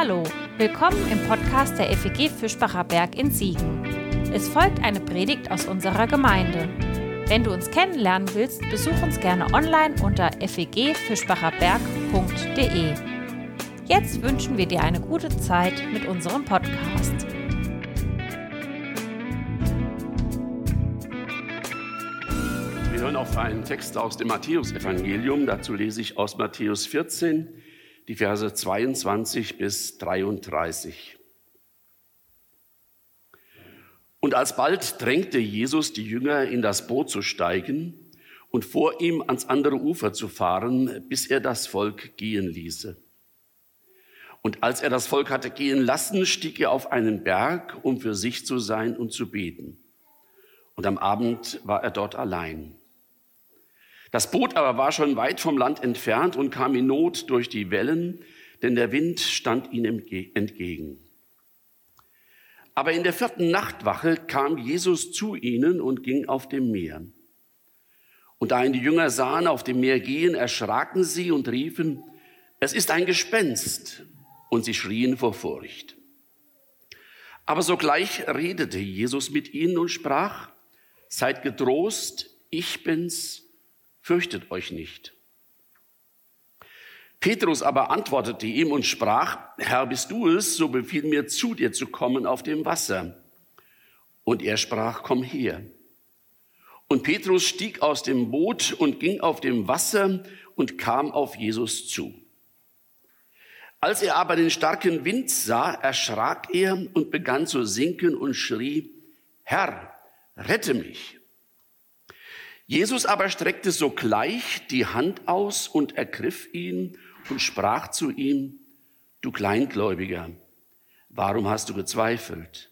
Hallo, willkommen im Podcast der FEG Fischbacher Berg in Siegen. Es folgt eine Predigt aus unserer Gemeinde. Wenn du uns kennenlernen willst, besuch uns gerne online unter fegfischbacherberg.de. Jetzt wünschen wir dir eine gute Zeit mit unserem Podcast. Wir hören auf einen Text aus dem Matthäusevangelium. Dazu lese ich aus Matthäus 14, die Verse 22 bis 33. Und alsbald drängte Jesus die Jünger in das Boot zu steigen und vor ihm ans andere Ufer zu fahren, bis er das Volk gehen ließe. Und als er das Volk hatte gehen lassen, stieg er auf einen Berg, um für sich zu sein und zu beten. Und am Abend war er dort allein. Das Boot aber war schon weit vom Land entfernt und kam in Not durch die Wellen, denn der Wind stand ihm entgegen. Aber in der vierten Nachtwache kam Jesus zu ihnen und ging auf dem Meer. Und da ihn die Jünger sahen auf dem Meer gehen, erschraken sie und riefen, es ist ein Gespenst, und sie schrien vor Furcht. Aber sogleich redete Jesus mit ihnen und sprach, seid getrost, ich bin's, fürchtet euch nicht. Petrus aber antwortete ihm und sprach, Herr, bist du es, so befiehl mir zu dir zu kommen auf dem Wasser. Und er sprach, komm her. Und Petrus stieg aus dem Boot und ging auf dem Wasser und kam auf Jesus zu. Als er aber den starken Wind sah, erschrak er und begann zu sinken und schrie, Herr, rette mich. Jesus aber streckte sogleich die Hand aus und ergriff ihn und sprach zu ihm, du Kleingläubiger, warum hast du gezweifelt?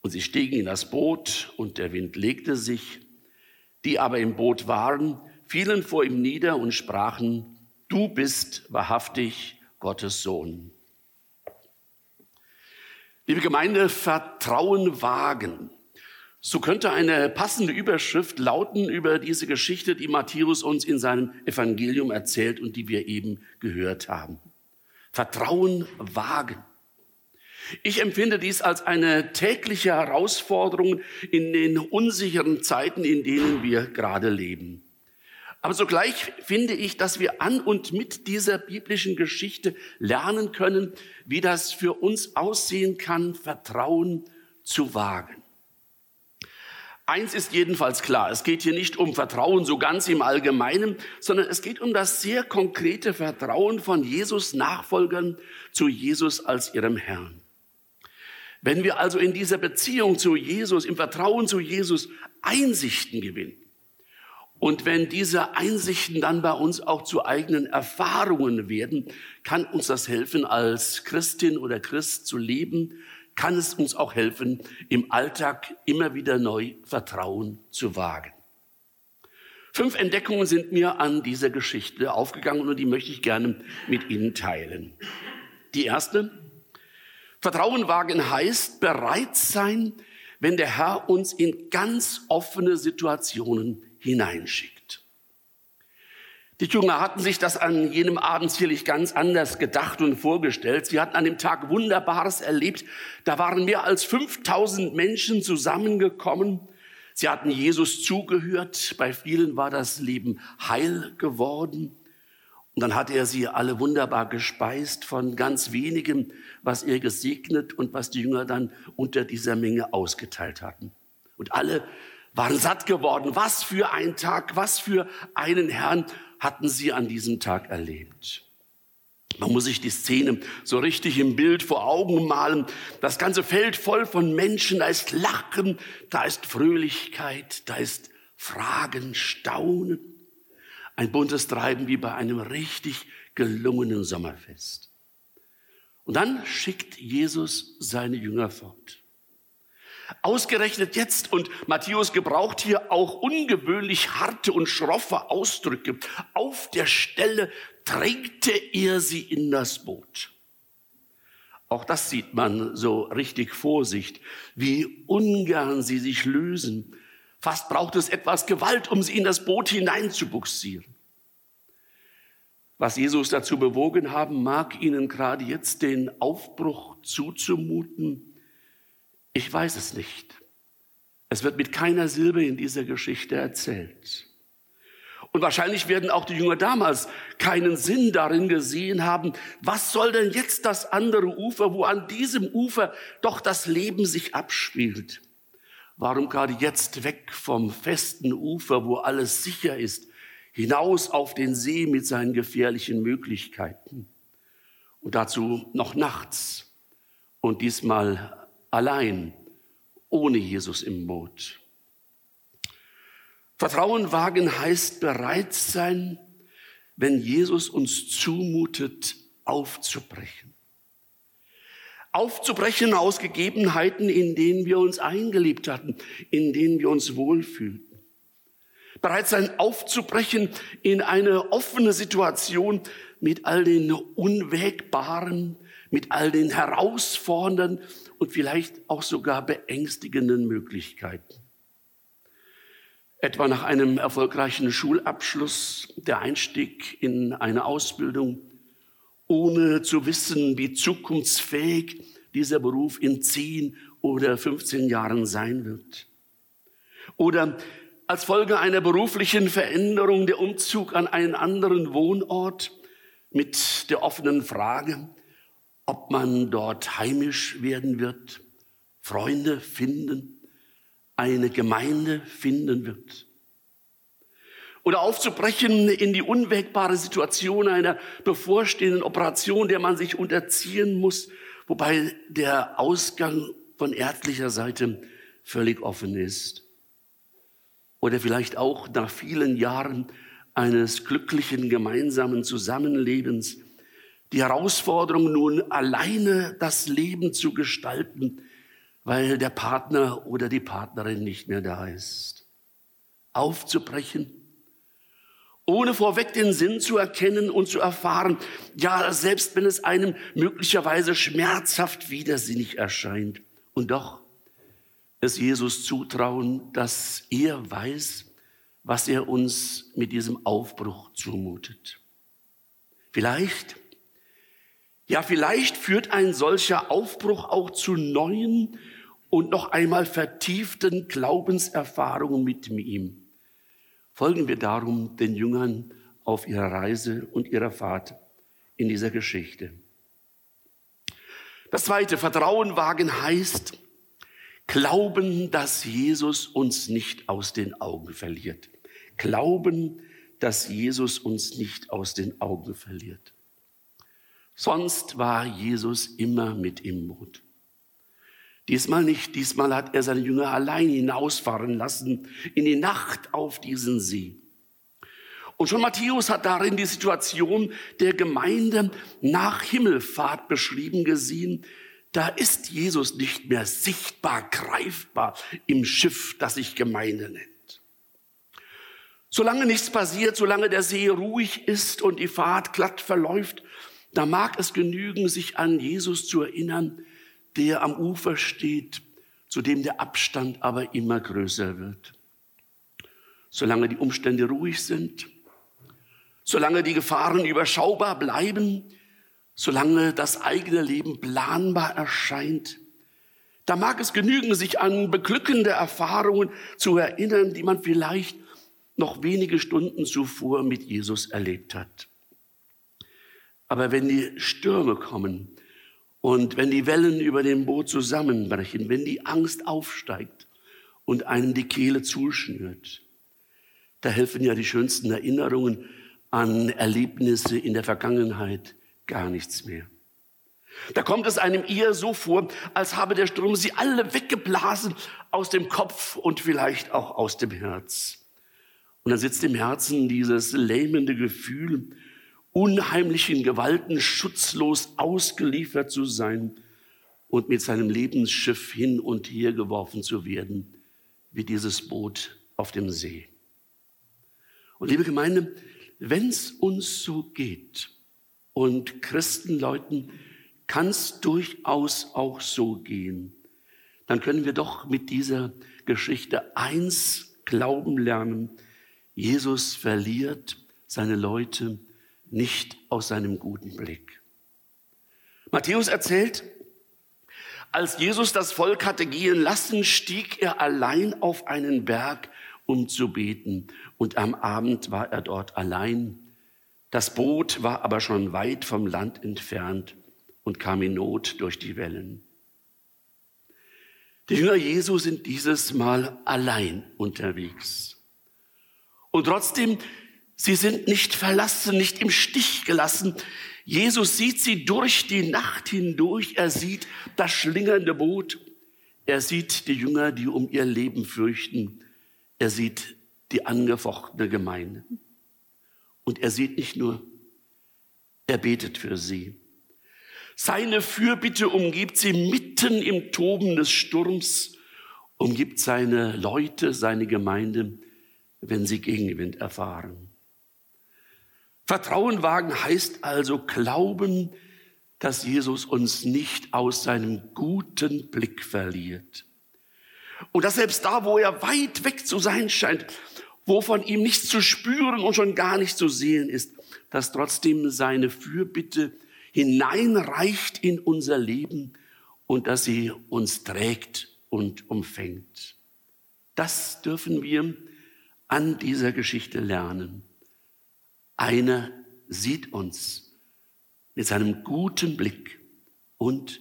Und sie stiegen in das Boot und der Wind legte sich. Die aber im Boot waren, fielen vor ihm nieder und sprachen, du bist wahrhaftig Gottes Sohn. Liebe Gemeinde, Vertrauen wagen. So könnte eine passende Überschrift lauten über diese Geschichte, die Matthäus uns in seinem Evangelium erzählt und die wir eben gehört haben. Vertrauen wagen. Ich empfinde dies als eine tägliche Herausforderung in den unsicheren Zeiten, in denen wir gerade leben. Aber sogleich finde ich, dass wir an und mit dieser biblischen Geschichte lernen können, wie das für uns aussehen kann, Vertrauen zu wagen. Eins ist jedenfalls klar, es geht hier nicht um Vertrauen so ganz im Allgemeinen, sondern es geht um das sehr konkrete Vertrauen von Jesus Nachfolgern zu Jesus als ihrem Herrn. Wenn wir also in dieser Beziehung zu Jesus, im Vertrauen zu Jesus Einsichten gewinnen und wenn diese Einsichten dann bei uns auch zu eigenen Erfahrungen werden, kann uns das helfen, als Christin oder Christ zu leben, kann es uns auch helfen, im Alltag immer wieder neu Vertrauen zu wagen. Fünf Entdeckungen sind mir an dieser Geschichte aufgegangen und die möchte ich gerne mit Ihnen teilen. Die erste, Vertrauen wagen heißt bereit sein, wenn der Herr uns in ganz offene Situationen hineinschickt. Die Jünger hatten sich das an jenem Abend sicherlich ganz anders gedacht und vorgestellt. Sie hatten an dem Tag Wunderbares erlebt. Da waren mehr als 5000 Menschen zusammengekommen. Sie hatten Jesus zugehört. Bei vielen war das Leben heil geworden. Und dann hat er sie alle wunderbar gespeist von ganz wenigem, was er gesegnet und was die Jünger dann unter dieser Menge ausgeteilt hatten. Und alle waren satt geworden. Was für ein Tag, was für einen Herrn hatten sie an diesem Tag erlebt. Man muss sich die Szene so richtig im Bild vor Augen malen. Das ganze Feld voll von Menschen, da ist Lachen, da ist Fröhlichkeit, da ist Fragen, Staunen. Ein buntes Treiben wie bei einem richtig gelungenen Sommerfest. Und dann schickt Jesus seine Jünger fort. Ausgerechnet jetzt, und Matthäus gebraucht hier auch ungewöhnlich harte und schroffe Ausdrücke, auf der Stelle drängte er sie in das Boot. Auch das sieht man so richtig Vorsicht, wie ungern sie sich lösen. Fast braucht es etwas Gewalt, um sie in das Boot hineinzubuxieren. Was Jesus dazu bewogen haben mag, ihnen gerade jetzt den Aufbruch zuzumuten, ich weiß es nicht. Es wird mit keiner Silbe in dieser Geschichte erzählt. Und wahrscheinlich werden auch die Jünger damals keinen Sinn darin gesehen haben, was soll denn jetzt das andere Ufer, wo an diesem Ufer doch das Leben sich abspielt? Warum gerade jetzt weg vom festen Ufer, wo alles sicher ist, hinaus auf den See mit seinen gefährlichen Möglichkeiten? Und dazu noch nachts und diesmal allein, ohne Jesus im Boot. Vertrauen wagen heißt bereit sein, wenn Jesus uns zumutet, aufzubrechen. Aufzubrechen aus Gegebenheiten, in denen wir uns eingelebt hatten, in denen wir uns wohlfühlten. Bereit sein, aufzubrechen in eine offene Situation mit all den Unwägbaren, mit all den herausfordernden und vielleicht auch sogar beängstigenden Möglichkeiten etwa nach einem erfolgreichen Schulabschluss, der Einstieg in eine Ausbildung, ohne zu wissen, wie zukunftsfähig dieser Beruf in 10 oder 15 Jahren sein wird. Oder als Folge einer beruflichen Veränderung der Umzug an einen anderen Wohnort mit der offenen Frage, ob man dort heimisch werden wird, Freunde finden eine Gemeinde finden wird. Oder aufzubrechen in die unwägbare Situation einer bevorstehenden Operation, der man sich unterziehen muss, wobei der Ausgang von ärztlicher Seite völlig offen ist. Oder vielleicht auch nach vielen Jahren eines glücklichen gemeinsamen Zusammenlebens die Herausforderung nun alleine das Leben zu gestalten, weil der Partner oder die Partnerin nicht mehr da ist. Aufzubrechen, ohne vorweg den Sinn zu erkennen und zu erfahren, ja, selbst wenn es einem möglicherweise schmerzhaft widersinnig erscheint. Und doch es Jesus zutrauen, dass er weiß, was er uns mit diesem Aufbruch zumutet. Vielleicht, ja, vielleicht führt ein solcher Aufbruch auch zu neuen und noch einmal vertieften Glaubenserfahrungen mit ihm. Folgen wir darum den Jüngern auf ihrer Reise und ihrer Fahrt in dieser Geschichte. Das zweite, Vertrauen wagen heißt, glauben, dass Jesus uns nicht aus den Augen verliert. Glauben, dass Jesus uns nicht aus den Augen verliert. Sonst war Jesus immer mit im Boot. Diesmal nicht. Diesmal hat er seine Jünger allein hinausfahren lassen in die Nacht auf diesen See. Und schon Matthäus hat darin die Situation der Gemeinde nach Himmelfahrt beschrieben gesehen. Da ist Jesus nicht mehr sichtbar, greifbar im Schiff, das sich Gemeinde nennt. Solange nichts passiert, solange der See ruhig ist und die Fahrt glatt verläuft, da mag es genügen, sich an Jesus zu erinnern, der am Ufer steht, zu dem der Abstand aber immer größer wird. Solange die Umstände ruhig sind, solange die Gefahren überschaubar bleiben, solange das eigene Leben planbar erscheint, da mag es genügen, sich an beglückende Erfahrungen zu erinnern, die man vielleicht noch wenige Stunden zuvor mit Jesus erlebt hat. Aber wenn die Stürme kommen, und wenn die Wellen über dem Boot zusammenbrechen, wenn die Angst aufsteigt und einen die Kehle zuschnürt, da helfen ja die schönsten Erinnerungen an Erlebnisse in der Vergangenheit gar nichts mehr. Da kommt es einem eher so vor, als habe der Strom sie alle weggeblasen aus dem Kopf und vielleicht auch aus dem Herz. Und dann sitzt im Herzen dieses lähmende Gefühl, unheimlichen Gewalten schutzlos ausgeliefert zu sein und mit seinem Lebensschiff hin und her geworfen zu werden, wie dieses Boot auf dem See. Und liebe Gemeinde, wenn es uns so geht und Christenleuten kann es durchaus auch so gehen, dann können wir doch mit dieser Geschichte eins glauben lernen. Jesus verliert seine Leute nicht aus seinem guten Blick. Matthäus erzählt, als Jesus das Volk hatte gehen lassen, stieg er allein auf einen Berg, um zu beten. Und am Abend war er dort allein. Das Boot war aber schon weit vom Land entfernt und kam in Not durch die Wellen. Die Jünger Jesu sind dieses Mal allein unterwegs. Und trotzdem, sie sind nicht verlassen, nicht im Stich gelassen. Jesus sieht sie durch die Nacht hindurch. Er sieht das schlingernde Boot. Er sieht die Jünger, die um ihr Leben fürchten. Er sieht die angefochtene Gemeinde. Und er sieht nicht nur, er betet für sie. Seine Fürbitte umgibt sie mitten im Toben des Sturms, umgibt seine Leute, seine Gemeinde, wenn sie Gegenwind erfahren. Vertrauen wagen heißt also glauben, dass Jesus uns nicht aus seinem guten Blick verliert. Und dass selbst da, wo er weit weg zu sein scheint, wo von ihm nichts zu spüren und schon gar nicht zu sehen ist, dass trotzdem seine Fürbitte hineinreicht in unser Leben und dass sie uns trägt und umfängt. Das dürfen wir an dieser Geschichte lernen. Einer sieht uns mit seinem guten Blick und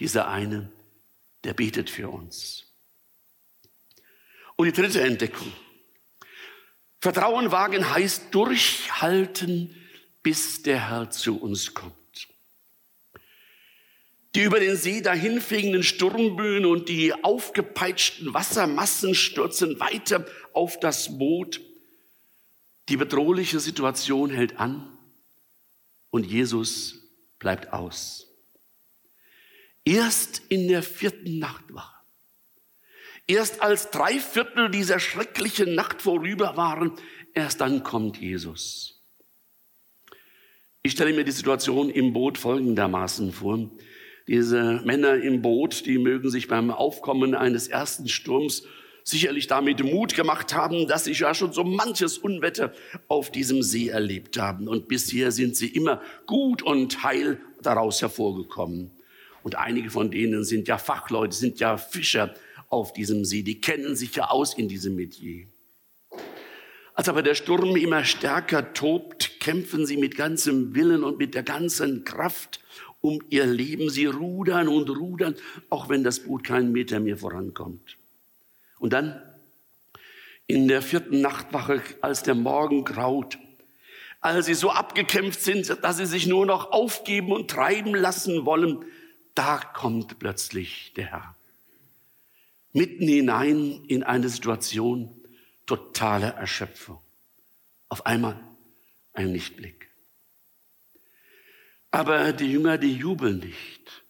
dieser eine, der betet für uns. Und die dritte Entdeckung. Vertrauen wagen heißt durchhalten, bis der Herr zu uns kommt die über den See dahinfegenden Sturmböen und die aufgepeitschten Wassermassen stürzen weiter auf das Boot. Die bedrohliche Situation hält an und Jesus bleibt aus. Erst in der vierten Nachtwache, erst als drei Viertel dieser schrecklichen Nacht vorüber waren, erst dann kommt Jesus. Ich stelle mir die Situation im Boot folgendermaßen vor. Diese Männer im Boot, die mögen sich beim Aufkommen eines ersten Sturms sicherlich damit Mut gemacht haben, dass sie ja schon so manches Unwetter auf diesem See erlebt haben. Und bisher sind sie immer gut und heil daraus hervorgekommen. Und einige von denen sind ja Fachleute, sind ja Fischer auf diesem See, die kennen sich ja aus in diesem Metier. Als aber der Sturm immer stärker tobt, kämpfen sie mit ganzem Willen und mit der ganzen Kraft um ihr Leben. Sie rudern und rudern, auch wenn das Boot keinen Meter mehr vorankommt. Und dann in der vierten Nachtwache, als der Morgen graut, als sie so abgekämpft sind, dass sie sich nur noch aufgeben und treiben lassen wollen, da kommt plötzlich der Herr. Mitten hinein in eine Situation totaler Erschöpfung. Auf einmal ein Lichtblick. Aber die Jünger, die jubeln nicht,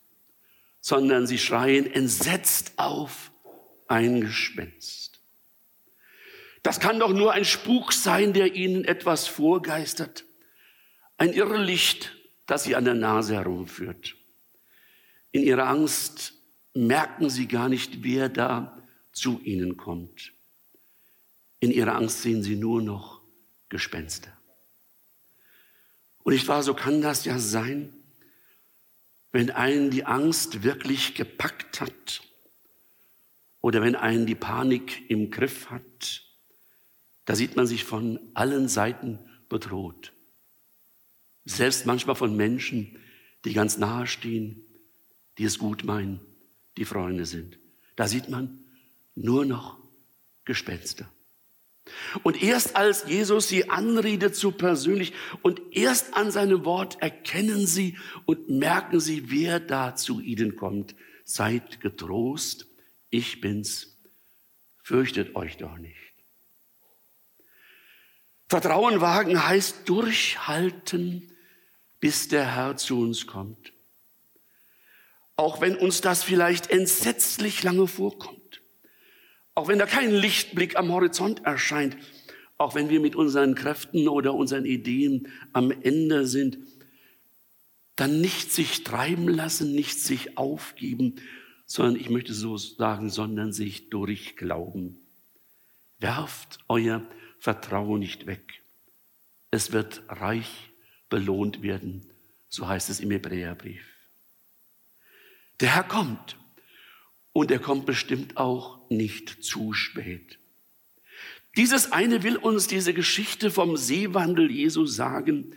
sondern sie schreien entsetzt auf ein Gespenst. Das kann doch nur ein Spuk sein, der ihnen etwas vorgeistert. Ein Irrlicht, das sie an der Nase herumführt. In ihrer Angst merken sie gar nicht, wer da zu ihnen kommt. In ihrer Angst sehen sie nur noch Gespenster. Und ich war, so kann das ja sein, wenn einen die Angst wirklich gepackt hat oder wenn einen die Panik im Griff hat, da sieht man sich von allen Seiten bedroht. Selbst manchmal von Menschen, die ganz nahe stehen, die es gut meinen, die Freunde sind. Da sieht man nur noch Gespenster. Und erst als Jesus sie anredet so persönlich und erst an seinem Wort erkennen sie und merken sie, wer da zu ihnen kommt. Seid getrost, ich bin's, fürchtet euch doch nicht. Vertrauen wagen heißt durchhalten, bis der Herr zu uns kommt. Auch wenn uns das vielleicht entsetzlich lange vorkommt. Auch wenn da kein Lichtblick am Horizont erscheint, auch wenn wir mit unseren Kräften oder unseren Ideen am Ende sind, dann nicht sich treiben lassen, nicht sich aufgeben, sondern ich möchte so sagen, sondern sich durchglauben. Werft euer Vertrauen nicht weg. Es wird reich belohnt werden. So heißt es im Hebräerbrief. Der Herr kommt und er kommt bestimmt auch nicht zu spät. Dieses eine will uns diese Geschichte vom Seewandel Jesu sagen.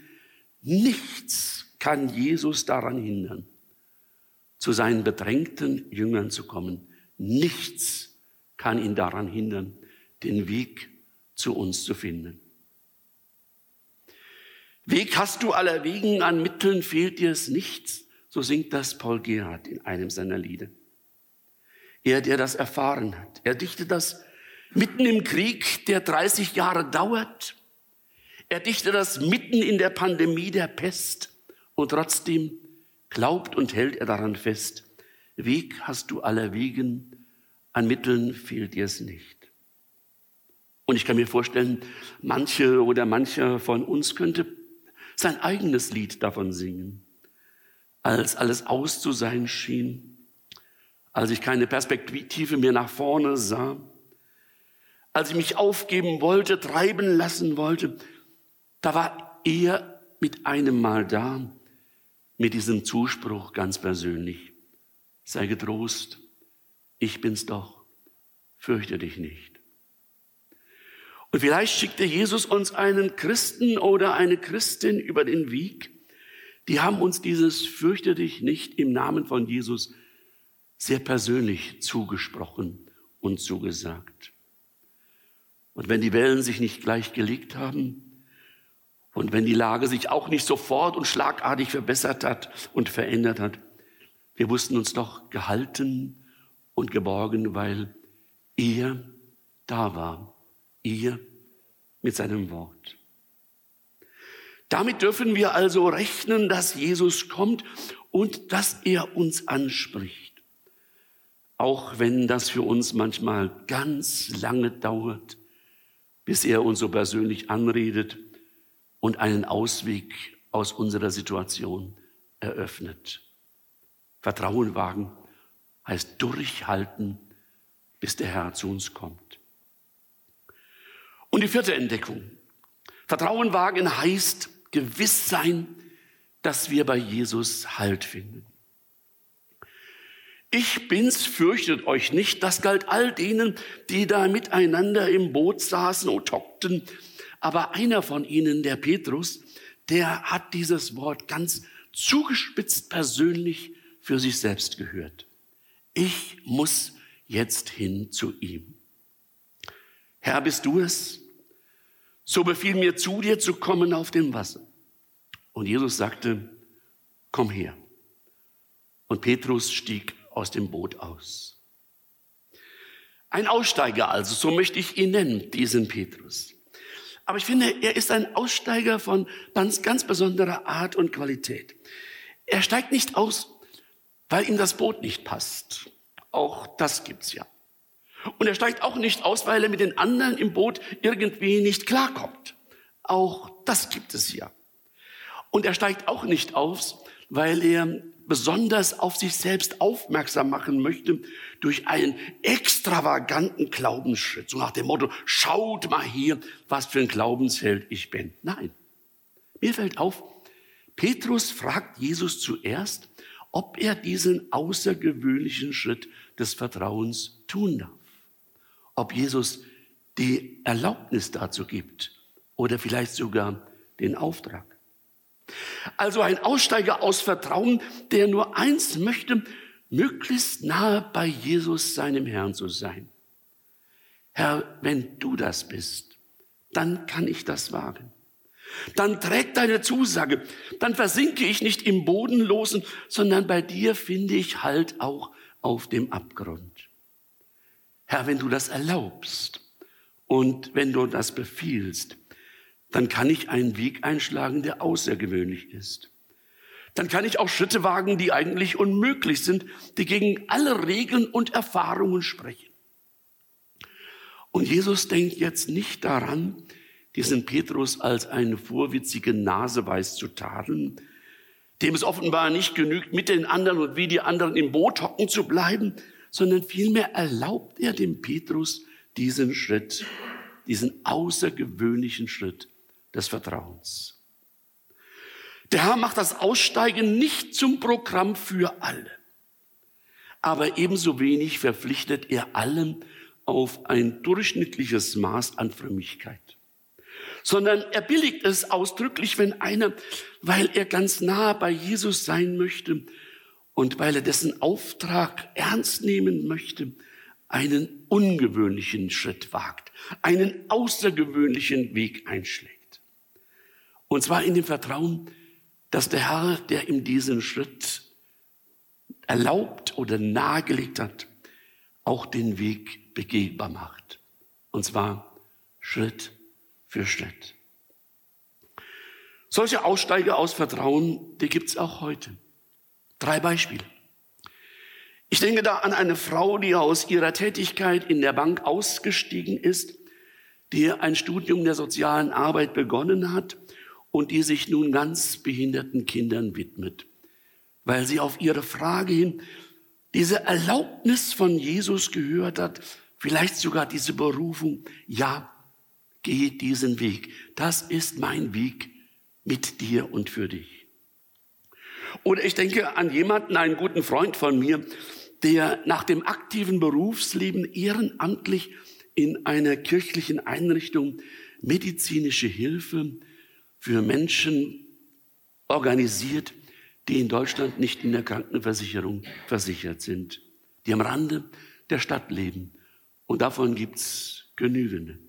Nichts kann Jesus daran hindern, zu seinen bedrängten Jüngern zu kommen. Nichts kann ihn daran hindern, den Weg zu uns zu finden. Weg hast du aller Wegen, an Mitteln fehlt dir es nichts. So singt das Paul Gerhard in einem seiner Lieder. Er, der das erfahren hat. Er dichtet das mitten im Krieg, der 30 Jahre dauert. Er dichtet das mitten in der Pandemie der Pest. Und trotzdem glaubt und hält er daran fest. Weg hast du aller Wegen, an Mitteln fehlt dir es nicht. Und ich kann mir vorstellen, manche oder mancher von uns könnte sein eigenes Lied davon singen, als alles aus zu sein schien, als ich keine Perspektive mehr nach vorne sah, als ich mich aufgeben wollte, treiben lassen wollte, da war er mit einem Mal da, mit diesem Zuspruch ganz persönlich. Sei getrost, ich bin's doch, fürchte dich nicht. Und vielleicht schickte Jesus uns einen Christen oder eine Christin über den Weg. Die haben uns dieses Fürchte dich nicht im Namen von Jesus sehr persönlich zugesprochen und zugesagt. Und wenn die Wellen sich nicht gleich gelegt haben und wenn die Lage sich auch nicht sofort und schlagartig verbessert hat und verändert hat, wir wussten uns doch gehalten und geborgen, weil er da war ihr mit seinem Wort. Damit dürfen wir also rechnen, dass Jesus kommt und dass er uns anspricht. Auch wenn das für uns manchmal ganz lange dauert, bis er uns so persönlich anredet und einen Ausweg aus unserer Situation eröffnet. Vertrauen wagen heißt durchhalten, bis der Herr zu uns kommt. Und die vierte Entdeckung. Vertrauen wagen heißt gewiss sein, dass wir bei Jesus Halt finden. Ich bin's, fürchtet euch nicht. Das galt all denen, die da miteinander im Boot saßen und hockten. Aber einer von ihnen, der Petrus, der hat dieses Wort ganz zugespitzt persönlich für sich selbst gehört. Ich muss jetzt hin zu ihm. Herr, bist du es? So befiehl mir zu dir zu kommen auf dem Wasser. Und Jesus sagte, komm her. Und Petrus stieg aus dem Boot aus. Ein Aussteiger also, so möchte ich ihn nennen, diesen Petrus. Aber ich finde, er ist ein Aussteiger von ganz, ganz besonderer Art und Qualität. Er steigt nicht aus, weil ihm das Boot nicht passt. Auch das gibt's ja. Und er steigt auch nicht aus, weil er mit den anderen im Boot irgendwie nicht klarkommt. Auch das gibt es ja. Und er steigt auch nicht aus, weil er besonders auf sich selbst aufmerksam machen möchte durch einen extravaganten Glaubensschritt. So nach dem Motto, schaut mal hier, was für ein Glaubensheld ich bin. Nein. Mir fällt auf, Petrus fragt Jesus zuerst, ob er diesen außergewöhnlichen Schritt des Vertrauens tun darf ob Jesus die Erlaubnis dazu gibt oder vielleicht sogar den Auftrag. Also ein Aussteiger aus Vertrauen, der nur eins möchte, möglichst nahe bei Jesus, seinem Herrn zu sein. Herr, wenn du das bist, dann kann ich das wagen. Dann trägt deine Zusage, dann versinke ich nicht im Bodenlosen, sondern bei dir finde ich Halt auch auf dem Abgrund. Herr, wenn du das erlaubst und wenn du das befiehlst, dann kann ich einen Weg einschlagen, der außergewöhnlich ist. Dann kann ich auch Schritte wagen, die eigentlich unmöglich sind, die gegen alle Regeln und Erfahrungen sprechen. Und Jesus denkt jetzt nicht daran, diesen Petrus als eine vorwitzige Naseweiß zu tadeln, dem es offenbar nicht genügt, mit den anderen und wie die anderen im Boot hocken zu bleiben, sondern vielmehr erlaubt er dem Petrus diesen Schritt, diesen außergewöhnlichen Schritt des Vertrauens. Der Herr macht das Aussteigen nicht zum Programm für alle. Aber ebenso wenig verpflichtet er allen auf ein durchschnittliches Maß an Frömmigkeit. Sondern er billigt es ausdrücklich, wenn einer, weil er ganz nah bei Jesus sein möchte und weil er dessen Auftrag ernst nehmen möchte, einen ungewöhnlichen Schritt wagt, einen außergewöhnlichen Weg einschlägt. Und zwar in dem Vertrauen, dass der Herr, der ihm diesen Schritt erlaubt oder nahegelegt hat, auch den Weg begehbar macht. Und zwar Schritt für Schritt. Solche Aussteiger aus Vertrauen, die gibt's auch heute. Drei Beispiele. Ich denke da an eine Frau, die aus ihrer Tätigkeit in der Bank ausgestiegen ist, die ein Studium der sozialen Arbeit begonnen hat und die sich nun ganz behinderten Kindern widmet, weil sie auf ihre Frage hin diese Erlaubnis von Jesus gehört hat, vielleicht sogar diese Berufung, ja, geh diesen Weg. Das ist mein Weg mit dir und für dich. Oder ich denke an jemanden, einen guten Freund von mir, der nach dem aktiven Berufsleben ehrenamtlich in einer kirchlichen Einrichtung medizinische Hilfe für Menschen organisiert, die in Deutschland nicht in der Krankenversicherung versichert sind, die am Rande der Stadt leben. Und davon gibt's genügende.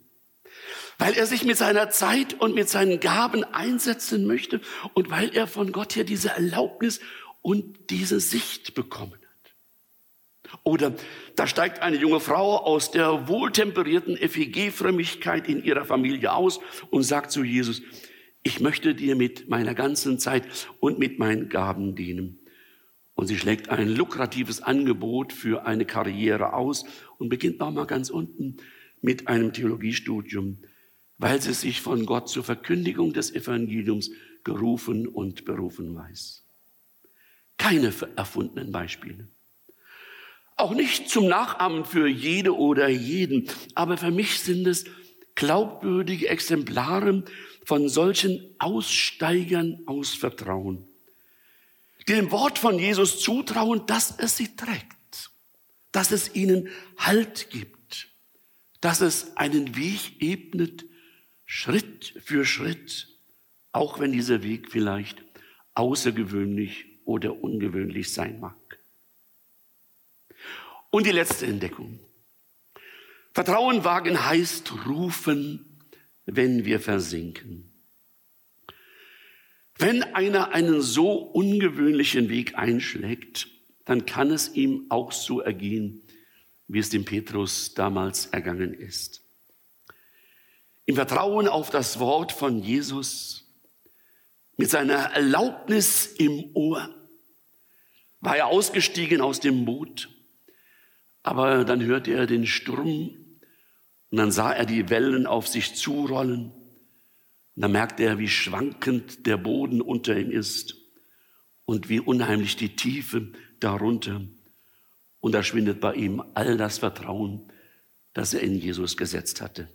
Weil er sich mit seiner Zeit und mit seinen Gaben einsetzen möchte und weil er von Gott her diese Erlaubnis und diese Sicht bekommen oder da steigt eine junge Frau aus der wohltemperierten FEG-Frömmigkeit in ihrer Familie aus und sagt zu Jesus, ich möchte dir mit meiner ganzen Zeit und mit meinen Gaben dienen. Und sie schlägt ein lukratives Angebot für eine Karriere aus und beginnt nochmal ganz unten mit einem Theologiestudium, weil sie sich von Gott zur Verkündigung des Evangeliums gerufen und berufen weiß. Keine erfundenen Beispiele. Auch nicht zum Nachahmen für jede oder jeden, aber für mich sind es glaubwürdige Exemplare von solchen Aussteigern aus Vertrauen, die dem Wort von Jesus zutrauen, dass es sie trägt, dass es ihnen Halt gibt, dass es einen Weg ebnet, Schritt für Schritt, auch wenn dieser Weg vielleicht außergewöhnlich oder ungewöhnlich sein mag. Und die letzte Entdeckung. Vertrauen wagen heißt rufen, wenn wir versinken. Wenn einer einen so ungewöhnlichen Weg einschlägt, dann kann es ihm auch so ergehen, wie es dem Petrus damals ergangen ist. Im Vertrauen auf das Wort von Jesus, mit seiner Erlaubnis im Ohr, war er ausgestiegen aus dem Boot aber dann hörte er den Sturm und dann sah er die Wellen auf sich zurollen. Und dann merkte er, wie schwankend der Boden unter ihm ist und wie unheimlich die Tiefe darunter. Und da schwindet bei ihm all das Vertrauen, das er in Jesus gesetzt hatte.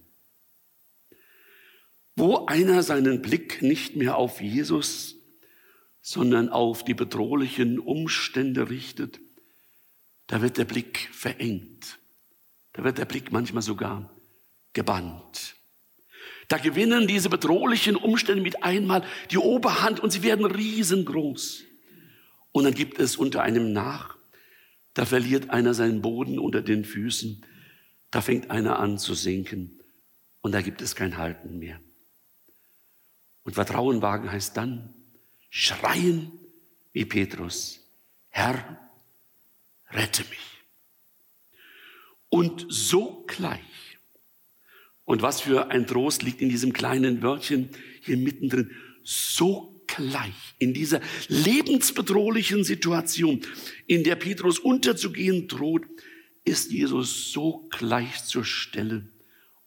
Wo einer seinen Blick nicht mehr auf Jesus, sondern auf die bedrohlichen Umstände richtet, da wird der Blick verengt. Da wird der Blick manchmal sogar gebannt. Da gewinnen diese bedrohlichen Umstände mit einmal die Oberhand und sie werden riesengroß. Und dann gibt es unter einem nach, da verliert einer seinen Boden unter den Füßen, da fängt einer an zu sinken und da gibt es kein Halten mehr. Und Vertrauen wagen heißt dann schreien wie Petrus, Herr, rette mich. Und so gleich. Und was für ein Trost liegt in diesem kleinen Wörtchen hier mittendrin. So gleich in dieser lebensbedrohlichen Situation, in der Petrus unterzugehen droht, ist Jesus so gleich zur Stelle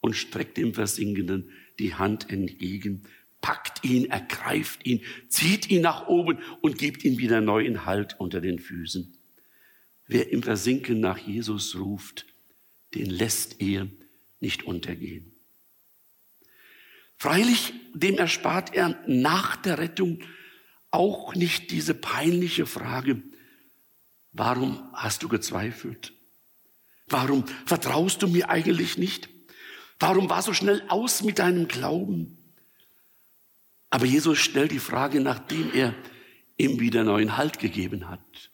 und streckt dem Versinkenden die Hand entgegen, packt ihn, ergreift ihn, zieht ihn nach oben und gibt ihm wieder neuen Halt unter den Füßen. Wer im Versinken nach Jesus ruft, den lässt er nicht untergehen. Freilich, dem erspart er nach der Rettung auch nicht diese peinliche Frage, warum hast du gezweifelt? Warum vertraust du mir eigentlich nicht? Warum war so schnell aus mit deinem Glauben? Aber Jesus stellt die Frage, nachdem er ihm wieder neuen Halt gegeben hat.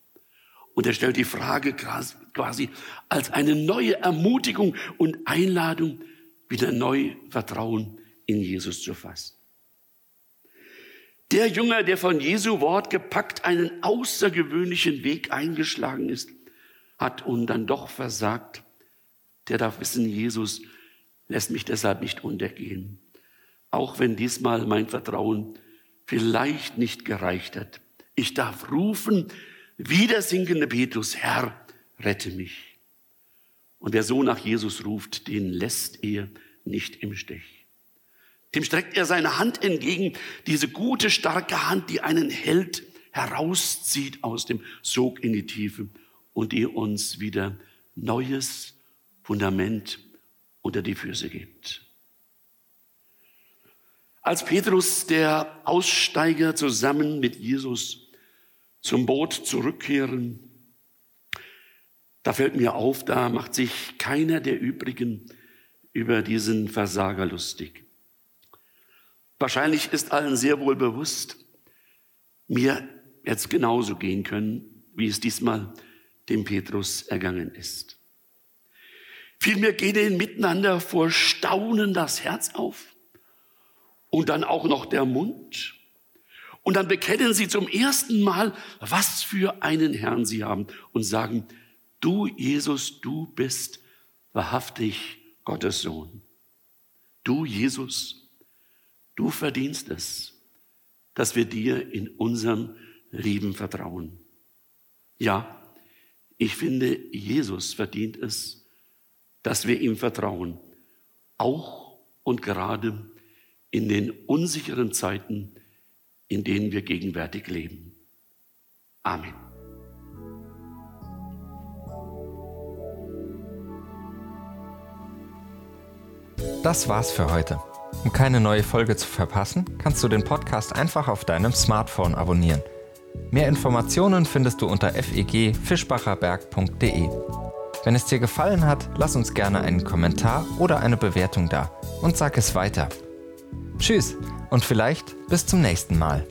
Und er stellt die Frage quasi als eine neue Ermutigung und Einladung, wieder neu Vertrauen in Jesus zu fassen. Der Jünger, der von Jesu Wort gepackt einen außergewöhnlichen Weg eingeschlagen ist, hat und dann doch versagt, der darf wissen, Jesus lässt mich deshalb nicht untergehen. Auch wenn diesmal mein Vertrauen vielleicht nicht gereicht hat. Ich darf rufen, wie der sinkende Petrus, Herr, rette mich. Und wer so nach Jesus ruft, den lässt er nicht im Stich. Dem streckt er seine Hand entgegen, diese gute, starke Hand, die einen Held herauszieht aus dem Sog in die Tiefe und die uns wieder neues Fundament unter die Füße gibt. Als Petrus, der Aussteiger, zusammen mit Jesus zum Boot zurückkehren, da fällt mir auf, da macht sich keiner der übrigen über diesen Versager lustig. Wahrscheinlich ist allen sehr wohl bewusst, mir jetzt genauso gehen können, wie es diesmal dem Petrus ergangen ist. Vielmehr geht ihnen miteinander vor Staunen das Herz auf und dann auch noch der Mund. Und dann bekennen sie zum ersten Mal, was für einen Herrn sie haben und sagen, du Jesus, du bist wahrhaftig Gottes Sohn. Du Jesus, du verdienst es, dass wir dir in unserem Leben vertrauen. Ja, ich finde, Jesus verdient es, dass wir ihm vertrauen, auch und gerade in den unsicheren Zeiten, in denen wir gegenwärtig leben. Amen. Das war's für heute. Um keine neue Folge zu verpassen, kannst du den Podcast einfach auf deinem Smartphone abonnieren. Mehr Informationen findest du unter fegfischbacherberg.de. Wenn es dir gefallen hat, lass uns gerne einen Kommentar oder eine Bewertung da und sag es weiter. Tschüss und vielleicht bis zum nächsten Mal.